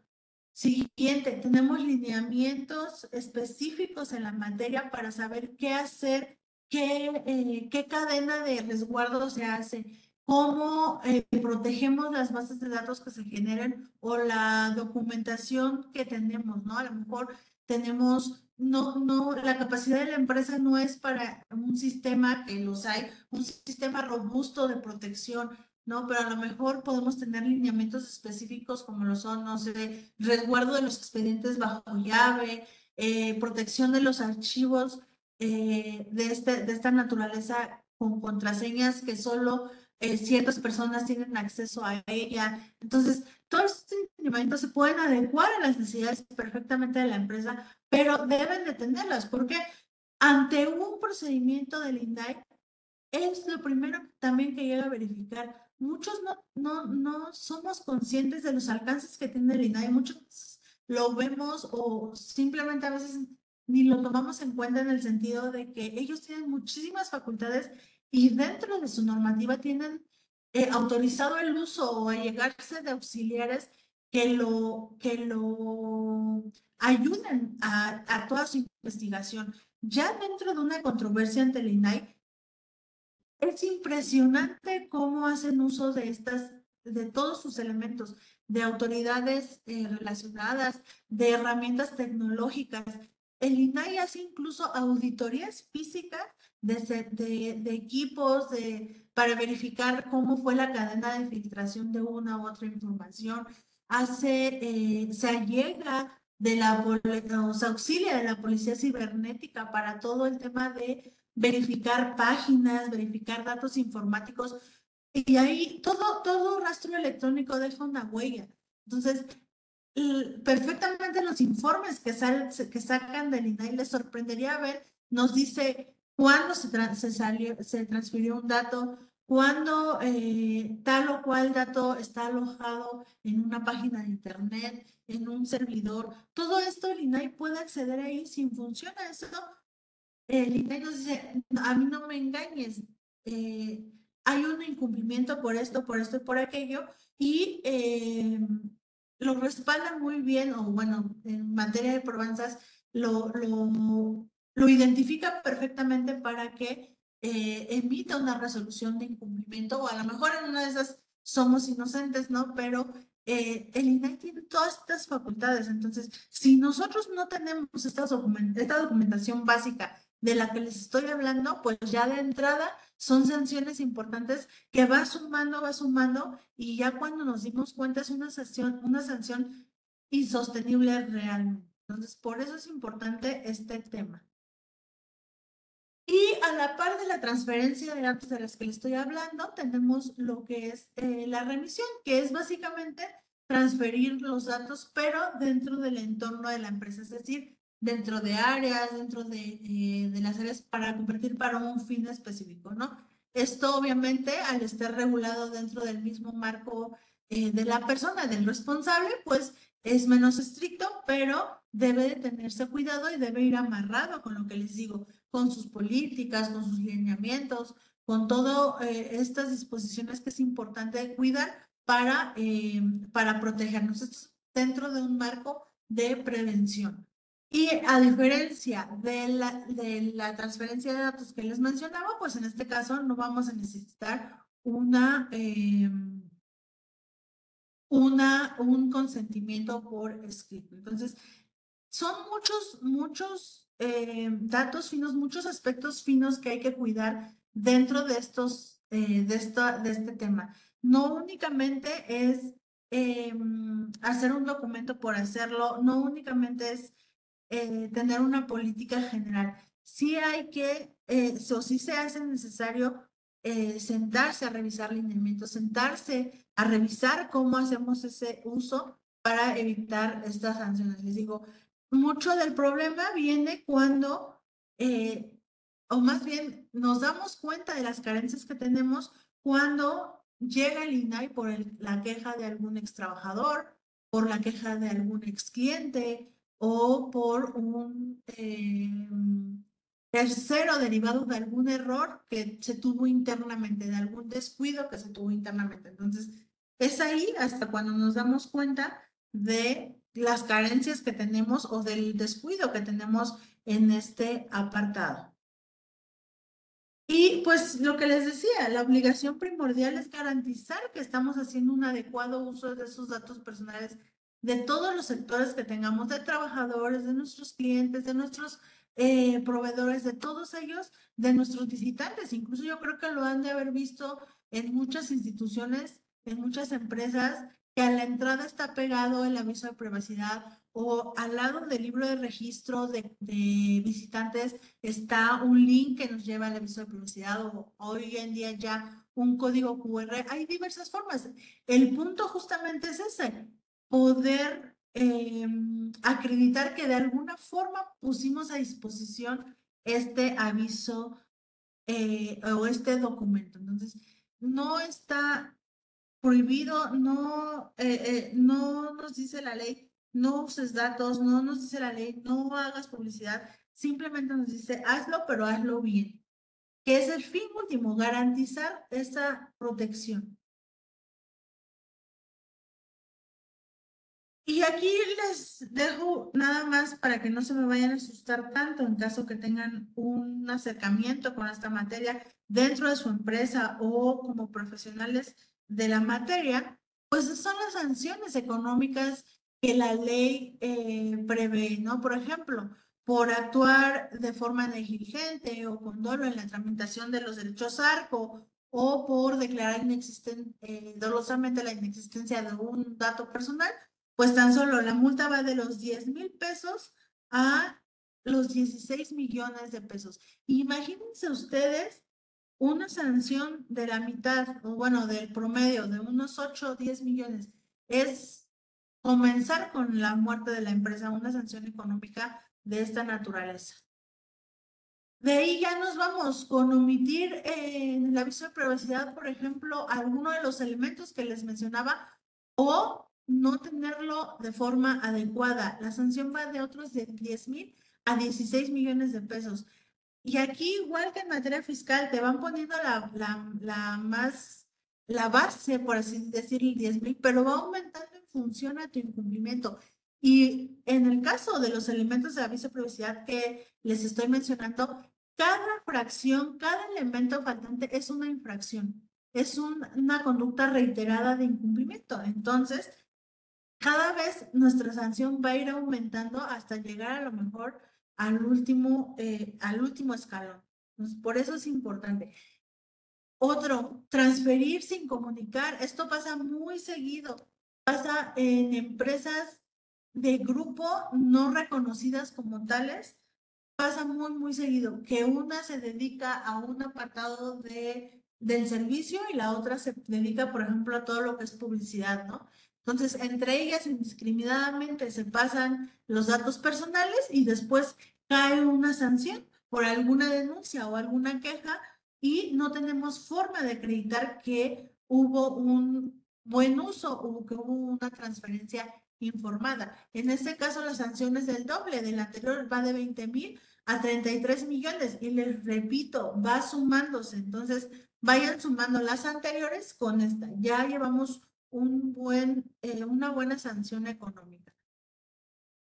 Siguiente, tenemos lineamientos específicos en la materia para saber qué hacer qué, eh, qué cadena de resguardo se hace, cómo eh, protegemos las bases de datos que se generen o la documentación que tenemos, ¿no? A lo mejor tenemos, no, no, la capacidad de la empresa no es para un sistema que los hay, un sistema robusto de protección, ¿no? Pero a lo mejor podemos tener lineamientos específicos como lo son, no sé, resguardo de los expedientes bajo llave, eh, protección de los archivos eh, de, este, de esta naturaleza con contraseñas que solo eh, ciertas personas tienen acceso a ella. Entonces, todos estos lineamientos se pueden adecuar a las necesidades perfectamente de la empresa, pero deben de tenerlas, porque ante un procedimiento del INDAI, es lo primero también que llega a verificar. Muchos no, no, no somos conscientes de los alcances que tiene el INDAI, muchos lo vemos o simplemente a veces ni lo tomamos en cuenta en el sentido de que ellos tienen muchísimas facultades y dentro de su normativa tienen eh, autorizado el uso o allegarse de auxiliares que lo, que lo ayuden a, a toda su investigación. Ya dentro de una controversia ante el INAI, es impresionante cómo hacen uso de estas, de todos sus elementos, de autoridades eh, relacionadas, de herramientas tecnológicas. El INAI hace incluso auditorías físicas de, equipos para verificar cómo fue la cadena de filtración de una u otra información. Hace, eh, se allega de la, auxilia de la policía cibernética para todo el tema de verificar páginas, verificar datos informáticos, y ahí todo, todo rastro electrónico deja una huella. Entonces, perfectamente los informes que, sal, que sacan del INAI les sorprendería ver, nos dice cuándo se, se, salió, se transfirió un dato, cuándo eh, tal o cual dato está alojado en una página de internet, en un servidor. Todo esto el INAI puede acceder ahí si funciona eso el INAI nos dice, a mí no me engañes, eh, hay un incumplimiento por esto, por esto y por aquello, y eh, lo respalda muy bien, o bueno, en materia de probanzas, lo, lo, lo identifica perfectamente para que eh, emita una resolución de incumplimiento, o a lo mejor en una de esas somos inocentes, ¿no? Pero eh, el INAI tiene todas estas facultades. Entonces, si nosotros no tenemos esta documentación básica de la que les estoy hablando, pues ya de entrada son sanciones importantes que va sumando, va sumando y ya cuando nos dimos cuenta es una sanción, una sanción insostenible realmente. Entonces, por eso es importante este tema. Y a la par de la transferencia de datos de las que les estoy hablando, tenemos lo que es eh, la remisión, que es básicamente transferir los datos, pero dentro del entorno de la empresa, es decir, dentro de áreas, dentro de, eh, de, las áreas para convertir para un fin específico, ¿no? Esto obviamente al estar regulado dentro del mismo marco eh, de la persona, del responsable, pues es menos estricto, pero debe de tenerse cuidado y debe ir amarrado con lo que les digo, con sus políticas, con sus lineamientos, con todas eh, estas disposiciones que es importante cuidar para, para protegernos dentro de un marco de prevención. Y a diferencia de la, de la transferencia de datos que les mencionaba, pues en este caso no vamos a necesitar una, em, una, un consentimiento por escrito. Entonces, son muchos, muchos em, datos finos, muchos aspectos finos que hay que cuidar dentro de estos, eh, de, de este tema. No únicamente es em, hacer un documento por hacerlo, no únicamente es eh, tener una política general. Sí hay que, eh, o sí se hace necesario eh, sentarse a revisar lineamientos, sentarse a revisar cómo hacemos ese uso para evitar estas sanciones. Les digo, mucho del problema viene cuando, o más bien nos damos cuenta de las carencias que tenemos cuando llega el INAI por la queja de algún ex trabajador, por la queja de algún ex cliente, o por un eh, tercero derivado de algún error que se tuvo internamente, de algún descuido que se tuvo internamente. Entonces, es ahí hasta cuando nos damos cuenta de las carencias que tenemos o del descuido que tenemos en este apartado. Y pues lo que les decía, la obligación primordial es garantizar que estamos haciendo un adecuado uso de esos datos personales de todos los sectores que tengamos, de trabajadores, de nuestros clientes, de nuestros eh, proveedores, de todos ellos, de nuestros visitantes. Incluso yo creo que lo han de haber visto en muchas instituciones, en muchas empresas, que a la entrada está pegado el aviso de privacidad o al lado del libro de registro de, de, visitantes está un link que nos lleva al aviso de privacidad o hoy en día ya un código QR. Hay diversas formas. El punto justamente es ese, poder em, acreditar que de alguna forma pusimos a disposición este aviso eh, o este documento. Entonces, no está prohibido, no, eh, eh, no nos dice la ley, no uses datos, no nos dice la ley, no hagas publicidad, simplemente nos dice hazlo, pero hazlo bien, que es el fin último, garantizar esa protección. Y aquí les dejo nada más para que no se me vayan a asustar tanto en caso que tengan un acercamiento con esta materia dentro de su empresa o como profesionales de la materia, pues son las sanciones económicas que la ley eh, prevé, ¿no? Por ejemplo, por actuar de forma negligente o con dolo en la tramitación de los derechos ARCO o por declarar inexistente, eh, dolosamente la inexistencia de un dato personal, pues tan solo la multa va de los 10 mil pesos a los 16 millones de pesos. Imagínense ustedes una sanción de la mitad, o bueno, del promedio de unos 8 o 10 millones. Es comenzar con la muerte de la empresa, una sanción económica de esta naturaleza. De ahí ya nos vamos con omitir en el aviso de privacidad, por ejemplo, alguno de los elementos que les mencionaba o no tenerlo de forma adecuada. La sanción va de otros de 10 mil a 16 millones de pesos. Y aquí, igual que en materia fiscal, te van poniendo la, la, más, la base, por así decir, 10 mil, pero va aumentando en función a tu incumplimiento. Y en el caso de los elementos de aviso de privacidad que les estoy mencionando, cada fracción, cada elemento faltante es una infracción, es una conducta reiterada de incumplimiento. Entonces, cada vez nuestra sanción va a ir aumentando hasta llegar a lo mejor al último, eh, al último escalón. por eso es importante. Otro, transferir sin comunicar. Esto pasa muy seguido. Pasa en empresas de grupo no reconocidas como tales. Pasa muy, muy seguido que una se dedica a un apartado de, del servicio y la otra se dedica, por ejemplo, a todo lo que es publicidad, ¿no? Entonces, entre ellas indiscriminadamente se pasan los datos personales y después cae una sanción por alguna denuncia o alguna queja y no tenemos forma de acreditar que hubo un buen uso o que hubo una transferencia informada. En este caso, la sanción es del doble, del anterior va de 20 mil a 33 millones y les repito, va sumándose. Entonces, vayan sumando las anteriores con esta. Ya llevamos un buen, eh, una buena sanción económica.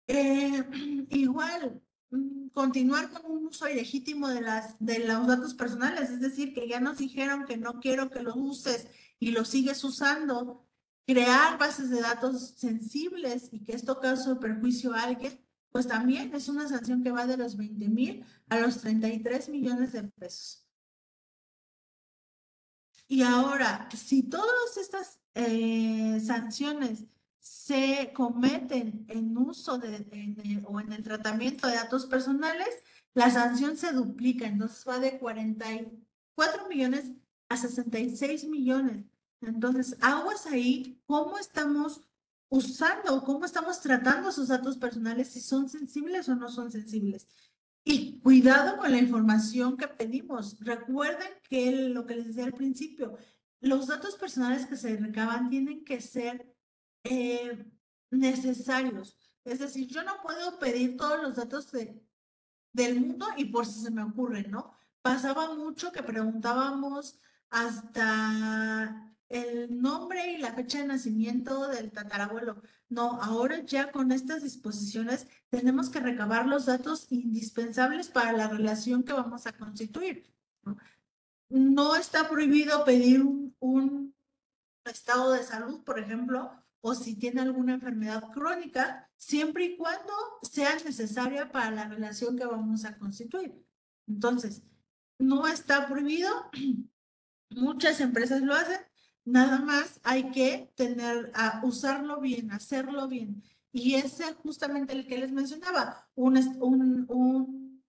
Eh, (clears throat) igual, mm, continuar con un uso ilegítimo de, las, de los datos personales, es decir, que ya nos dijeron que no quiero que lo uses y lo sigues usando, crear bases de datos sensibles y que esto cause perjuicio a alguien, pues también es una sanción que va de los 20 mil a los 33 millones de pesos. Y ahora, si todas estas eh, sanciones se cometen en uso de, o en el tratamiento de datos personales, la sanción se duplica, entonces va de 44 millones a 66 millones. Entonces, aguas ahí, ¿cómo estamos usando, cómo estamos tratando sus datos personales, si son sensibles o no son sensibles? Y cuidado con la información que pedimos. Recuerden que lo que les decía al principio, los datos personales que se recaban tienen que ser eh, necesarios. Es decir, yo no puedo pedir todos los datos de, del mundo y por si se me ocurre, ¿no? Pasaba mucho que preguntábamos hasta el nombre y la fecha de nacimiento del tatarabuelo. No, ahora ya con estas disposiciones tenemos que recabar los datos indispensables para la relación que vamos a constituir. No, está prohibido pedir un, estado de salud, por ejemplo, o si tiene alguna enfermedad crónica, siempre y cuando sea necesaria para la relación que vamos a constituir. Entonces, no está prohibido, (clears throat) muchas empresas lo hacen, Nada más hay que tener, a usarlo bien, hacerlo bien. Y ese es justamente el que les mencionaba, un, un, un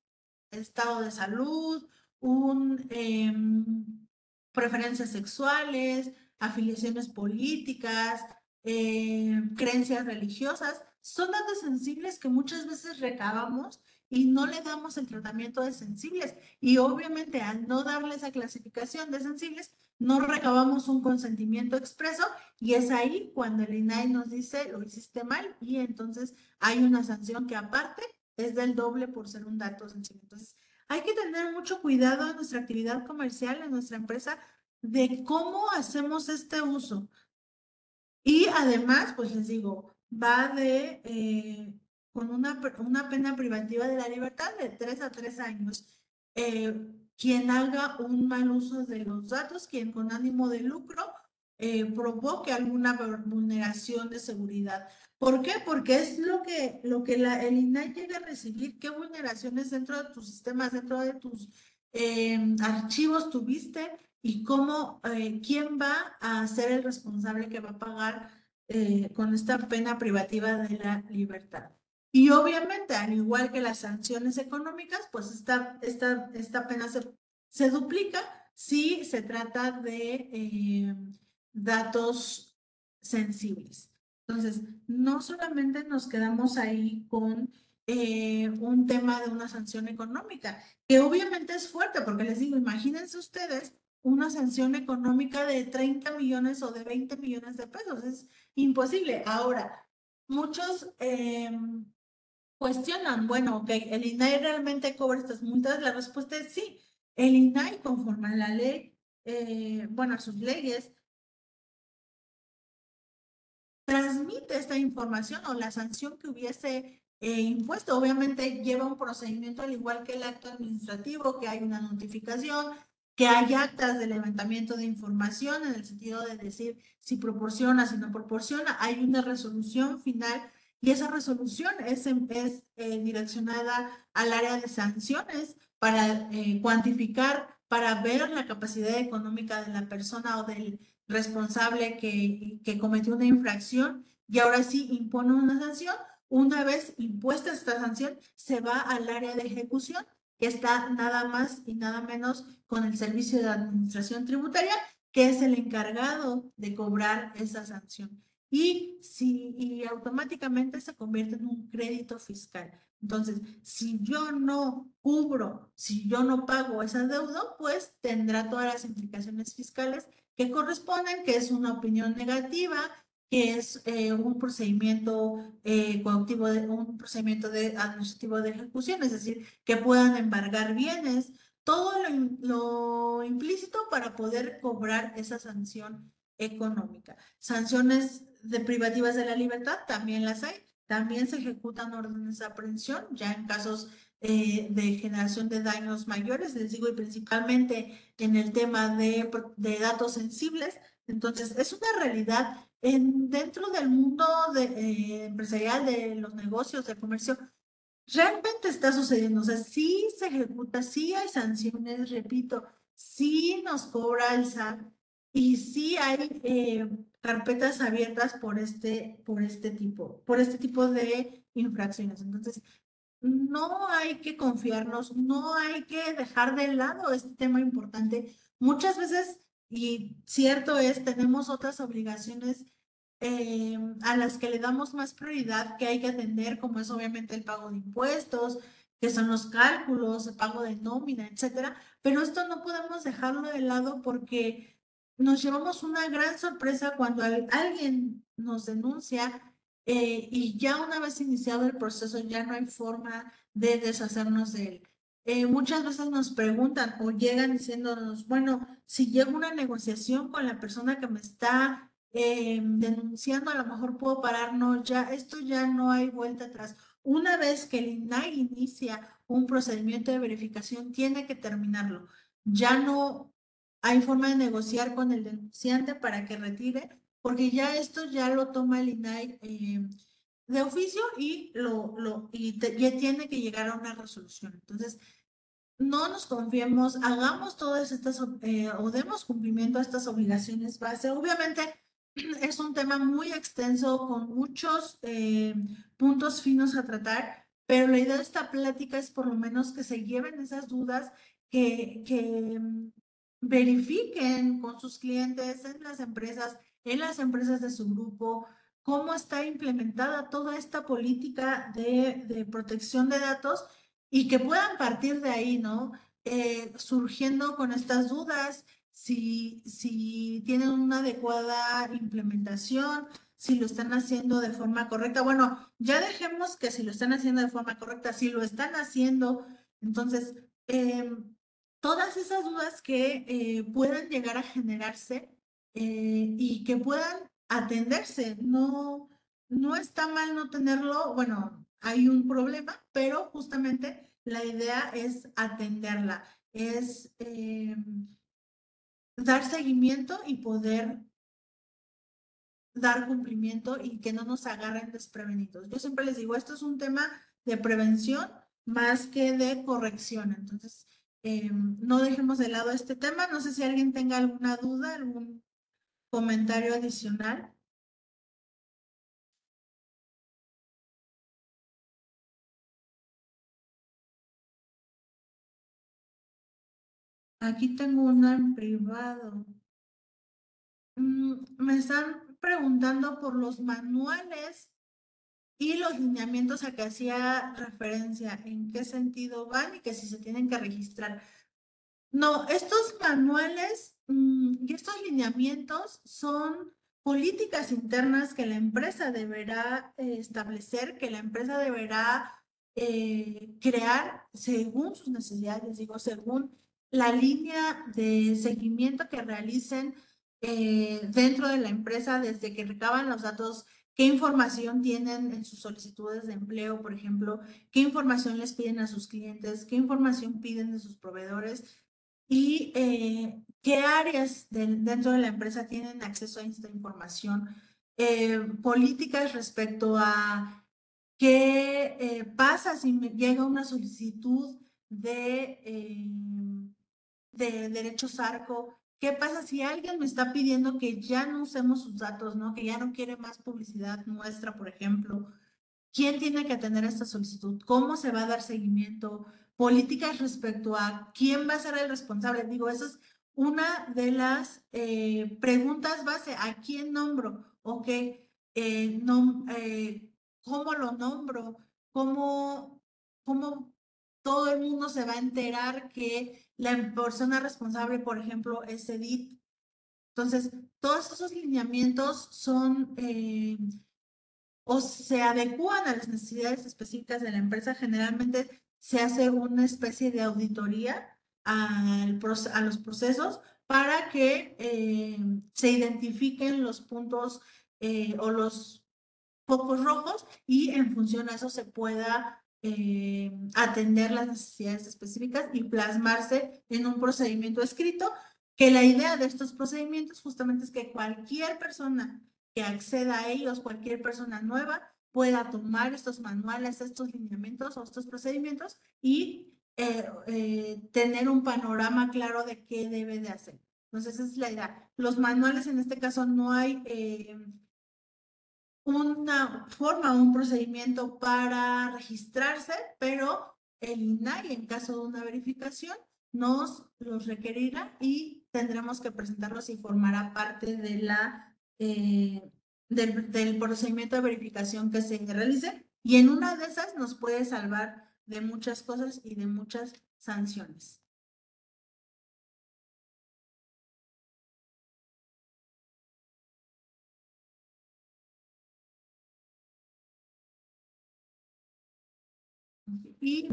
estado de salud, un, em, preferencias sexuales, afiliaciones políticas, em, creencias religiosas, son datos sensibles que muchas veces recabamos y no le damos el tratamiento de sensibles. Y obviamente al no darle esa clasificación de sensibles, no recabamos un consentimiento expreso y es ahí cuando el INAI nos dice lo hiciste mal y entonces hay una sanción que aparte es del doble por ser un dato sensible. Entonces hay que tener mucho cuidado en nuestra actividad comercial, en nuestra empresa, de cómo hacemos este uso. Y además, pues les digo, va de eh, con una, una pena privativa de la libertad de tres a tres años. Eh, quien haga un mal uso de los datos, quien con ánimo de lucro eh, provoque alguna vulneración de seguridad. ¿Por qué? Porque es lo que, lo que el INAI llega a recibir, qué vulneraciones dentro de tus sistemas, dentro de tus em, archivos tuviste y cómo, eh, quién va a ser el responsable que va a pagar eh, con esta pena privativa de la libertad. Y obviamente, al igual que las sanciones económicas, pues esta, esta, esta pena se, se duplica si se trata de eh, datos sensibles. Entonces, no solamente nos quedamos ahí con eh, un tema de una sanción económica, que obviamente es fuerte, porque les digo, imagínense ustedes una sanción económica de 30 millones o de 20 millones de pesos, es imposible. Ahora, muchos eh, cuestionan, bueno, ok, ¿el INAI realmente cobra estas multas? La respuesta es sí. El INAI, conforme a la ley, eh, bueno, a sus leyes, transmite esta información o la sanción que hubiese eh, impuesto. Obviamente lleva un procedimiento al igual que el acto administrativo, que hay una notificación, que hay actas de levantamiento de información en el sentido de decir si proporciona, si no proporciona, hay una resolución final y esa resolución es, es eh, direccionada al área de sanciones para eh, cuantificar, para ver la capacidad económica de la persona o del responsable que, que cometió una infracción y ahora sí impone una sanción. Una vez impuesta esta sanción, se va al área de ejecución, que está nada más y nada menos con el Servicio de Administración Tributaria, que es el encargado de cobrar esa sanción y, si, y automáticamente se convierte en un crédito fiscal. Entonces, si yo no cubro, si yo no pago esa deuda, pues tendrá todas las implicaciones fiscales que corresponden, que es una opinión negativa, que es eh, un procedimiento eh, de, un procedimiento de administrativo de ejecución, es decir, que puedan embargar bienes, todo lo, lo implícito para poder cobrar esa sanción económica. Sanciones de privativas de la libertad también las hay. También se ejecutan órdenes de aprehensión ya en casos eh, de generación de daños mayores, les digo, y principalmente en el tema de, de datos sensibles. Entonces, es una realidad en, dentro del mundo de, eh, empresarial, de los negocios, del comercio, realmente está sucediendo. O sea, sí se ejecuta, sí hay sanciones, repito, sí nos cobra el SAT y sí hay eh, carpetas abiertas por este, por este tipo, por este tipo de infracciones. Entonces, no hay que confiarnos, no hay que dejar de lado este tema importante. Muchas veces, y cierto es, tenemos otras obligaciones eh, a las que le damos más prioridad que hay que atender, como es obviamente el pago de impuestos, que son los cálculos, el pago de nómina, etcétera. Pero esto no podemos dejarlo de lado porque nos llevamos una gran sorpresa cuando alguien nos denuncia eh, y ya una vez iniciado el proceso ya no hay forma de deshacernos de él. Eh, muchas veces nos preguntan o llegan diciéndonos, bueno, si llego una negociación con la persona que me está eh, denunciando, a lo mejor puedo parar, no, ya, esto ya no hay vuelta atrás. Una vez que el INAI inicia un procedimiento de verificación, tiene que terminarlo. Ya no hay forma de negociar con el denunciante para que retire, porque ya esto ya lo toma el INAI eh, de oficio y, lo, lo, y ya tiene que llegar a una resolución. Entonces, no nos confiemos, hagamos todas estas eh, o demos cumplimiento a estas obligaciones base. Obviamente (clears throat) es un tema muy extenso con muchos eh, puntos finos a tratar, pero la idea de esta plática es por lo menos que se lleven esas dudas, que, que verifiquen con sus clientes en las empresas, en las empresas de su grupo, cómo está implementada toda esta política de, protección de datos y que puedan partir de ahí, ¿no? Eh, surgiendo con estas dudas, si, si tienen una adecuada implementación, si lo están haciendo de forma correcta. Bueno, ya dejemos que si lo están haciendo de forma correcta, si lo están haciendo, entonces, eh, todas esas dudas que eh, puedan llegar a generarse eh, y que puedan atenderse. No, no está mal no tenerlo, bueno, hay un problema, pero justamente la idea es atenderla, es eh, dar seguimiento y poder dar cumplimiento y que no nos agarren desprevenidos. Yo siempre les digo, esto es un tema de prevención más que de corrección. Entonces, eh, no dejemos de lado este tema. No sé si alguien tenga alguna duda, algún comentario adicional. Aquí tengo una en privado. Mm, me están preguntando por los manuales y los lineamientos a que hacía referencia, en qué sentido van y que si se tienen que registrar. No, estos manuales mm, y estos lineamientos son políticas internas que la empresa deberá eh, establecer, que la empresa deberá eh, crear según sus necesidades, digo, según la línea de seguimiento que realicen eh, dentro de la empresa desde que recaban los datos, qué información tienen en sus solicitudes de empleo, por ejemplo, qué información les piden a sus clientes, qué información piden de sus proveedores y eh, qué áreas dentro de la empresa tienen acceso a esta información. Eh, políticas respecto a qué pasa si me llega una solicitud de de derechos ARCO. ¿Qué pasa si alguien me está pidiendo que ya no usemos sus datos, ¿no? Que ya no quiere más publicidad nuestra, por ejemplo? ¿Quién tiene que atender esta solicitud? ¿Cómo se va a dar seguimiento? Políticas respecto a quién va a ser el responsable. Digo, esa es una de las eh, preguntas base. ¿A quién nombro? ¿Ok? Eh, eh, ¿Cómo lo nombro? ¿Cómo, ¿Cómo todo el mundo se va a enterar que la persona responsable, por ejemplo, es Edith. Entonces, todos esos lineamientos son eh, o se adecúan a las necesidades específicas de la empresa. Generalmente se hace una especie de auditoría a los procesos para que eh, se identifiquen los puntos eh, o los focos rojos y en función a eso se pueda eh, atender las necesidades específicas y plasmarse en un procedimiento escrito, que la idea de estos procedimientos justamente es que cualquier persona que acceda a ellos, cualquier persona nueva, pueda tomar estos manuales, estos lineamientos o estos procedimientos y eh, eh, tener un panorama claro de qué debe de hacer. Entonces, esa es la idea. Los manuales, en este caso, no hay una forma, un procedimiento para registrarse, pero el INAI, en caso de una verificación, nos los requerirá y tendremos que presentarlos y formará parte de la, eh, del, del procedimiento de verificación que se realice. Y en una de esas nos puede salvar de muchas cosas y de muchas sanciones. Y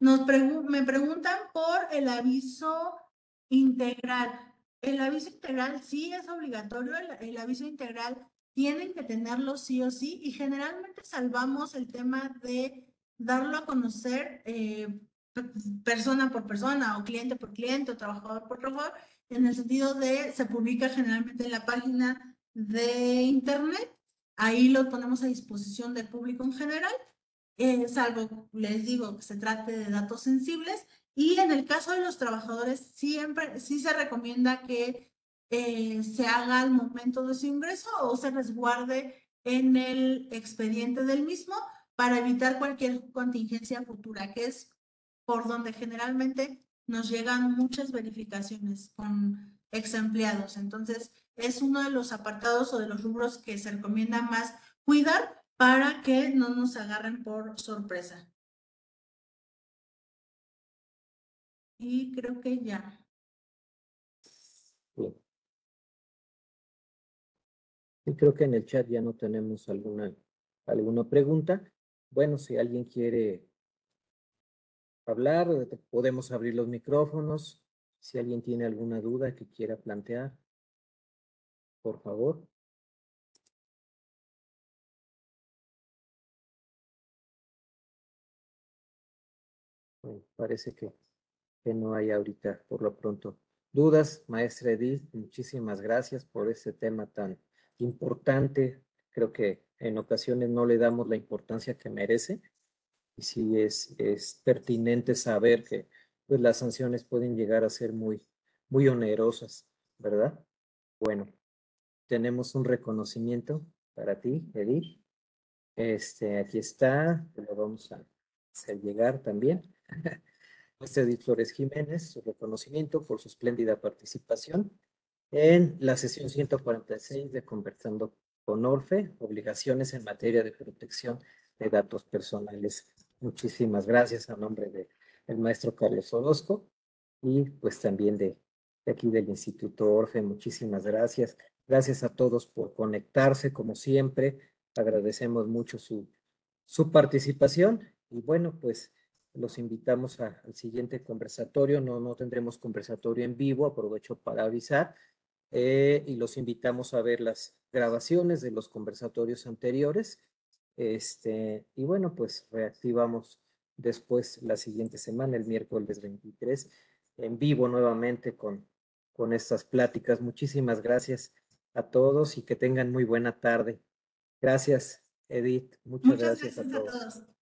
nos me preguntan por el aviso integral. El aviso integral sí es obligatorio, el, aviso integral tienen que tenerlo sí o sí y generalmente salvamos el tema de darlo a conocer eh, persona por persona o cliente por cliente o trabajador por trabajador, en el sentido de se publica generalmente en la página de internet, ahí lo ponemos a disposición del público en general eh, salvo, les digo, que se trate de datos sensibles. Y en el caso de los trabajadores, siempre sí se recomienda que eh, se haga al momento de su ingreso o se resguarde en el expediente del mismo para evitar cualquier contingencia futura, que es por donde generalmente nos llegan muchas verificaciones con ex empleados. Entonces, es uno de los apartados o de los rubros que se recomienda más cuidar para que no nos agarren por sorpresa. Y creo que ya. Y creo que en el chat ya no tenemos alguna, alguna pregunta. Bueno, si alguien quiere hablar, podemos abrir los micrófonos. Si alguien tiene alguna duda que quiera plantear, por favor. Parece que, que no hay ahorita por lo pronto dudas. Maestra Edith, muchísimas gracias por este tema tan importante. Creo que en ocasiones no le damos la importancia que merece. Y sí es, es pertinente saber que pues, las sanciones pueden llegar a ser muy, muy onerosas, ¿verdad? Bueno, tenemos un reconocimiento para ti, Edith. Este, aquí está, lo vamos a hacer llegar también. Este Edith Flores Jiménez, su reconocimiento por su espléndida participación en la sesión 146 de Conversando con Orfe, obligaciones en materia de protección de datos personales. Muchísimas gracias a nombre del el maestro Carlos Orozco y pues también de, de aquí del Instituto Orfe. Muchísimas gracias. Gracias a todos por conectarse, como siempre. Agradecemos mucho su, su participación y bueno, pues los invitamos a- al siguiente conversatorio. No, no tendremos conversatorio en vivo, aprovecho para avisar. eh, y los invitamos a ver las grabaciones de los conversatorios anteriores. Este, y bueno, pues reactivamos después la siguiente semana, el miércoles 23, en vivo nuevamente con, con estas pláticas. Muchísimas gracias a todos y que tengan muy buena tarde. Gracias, Edith. Muchas, Muchas gracias, gracias a todos.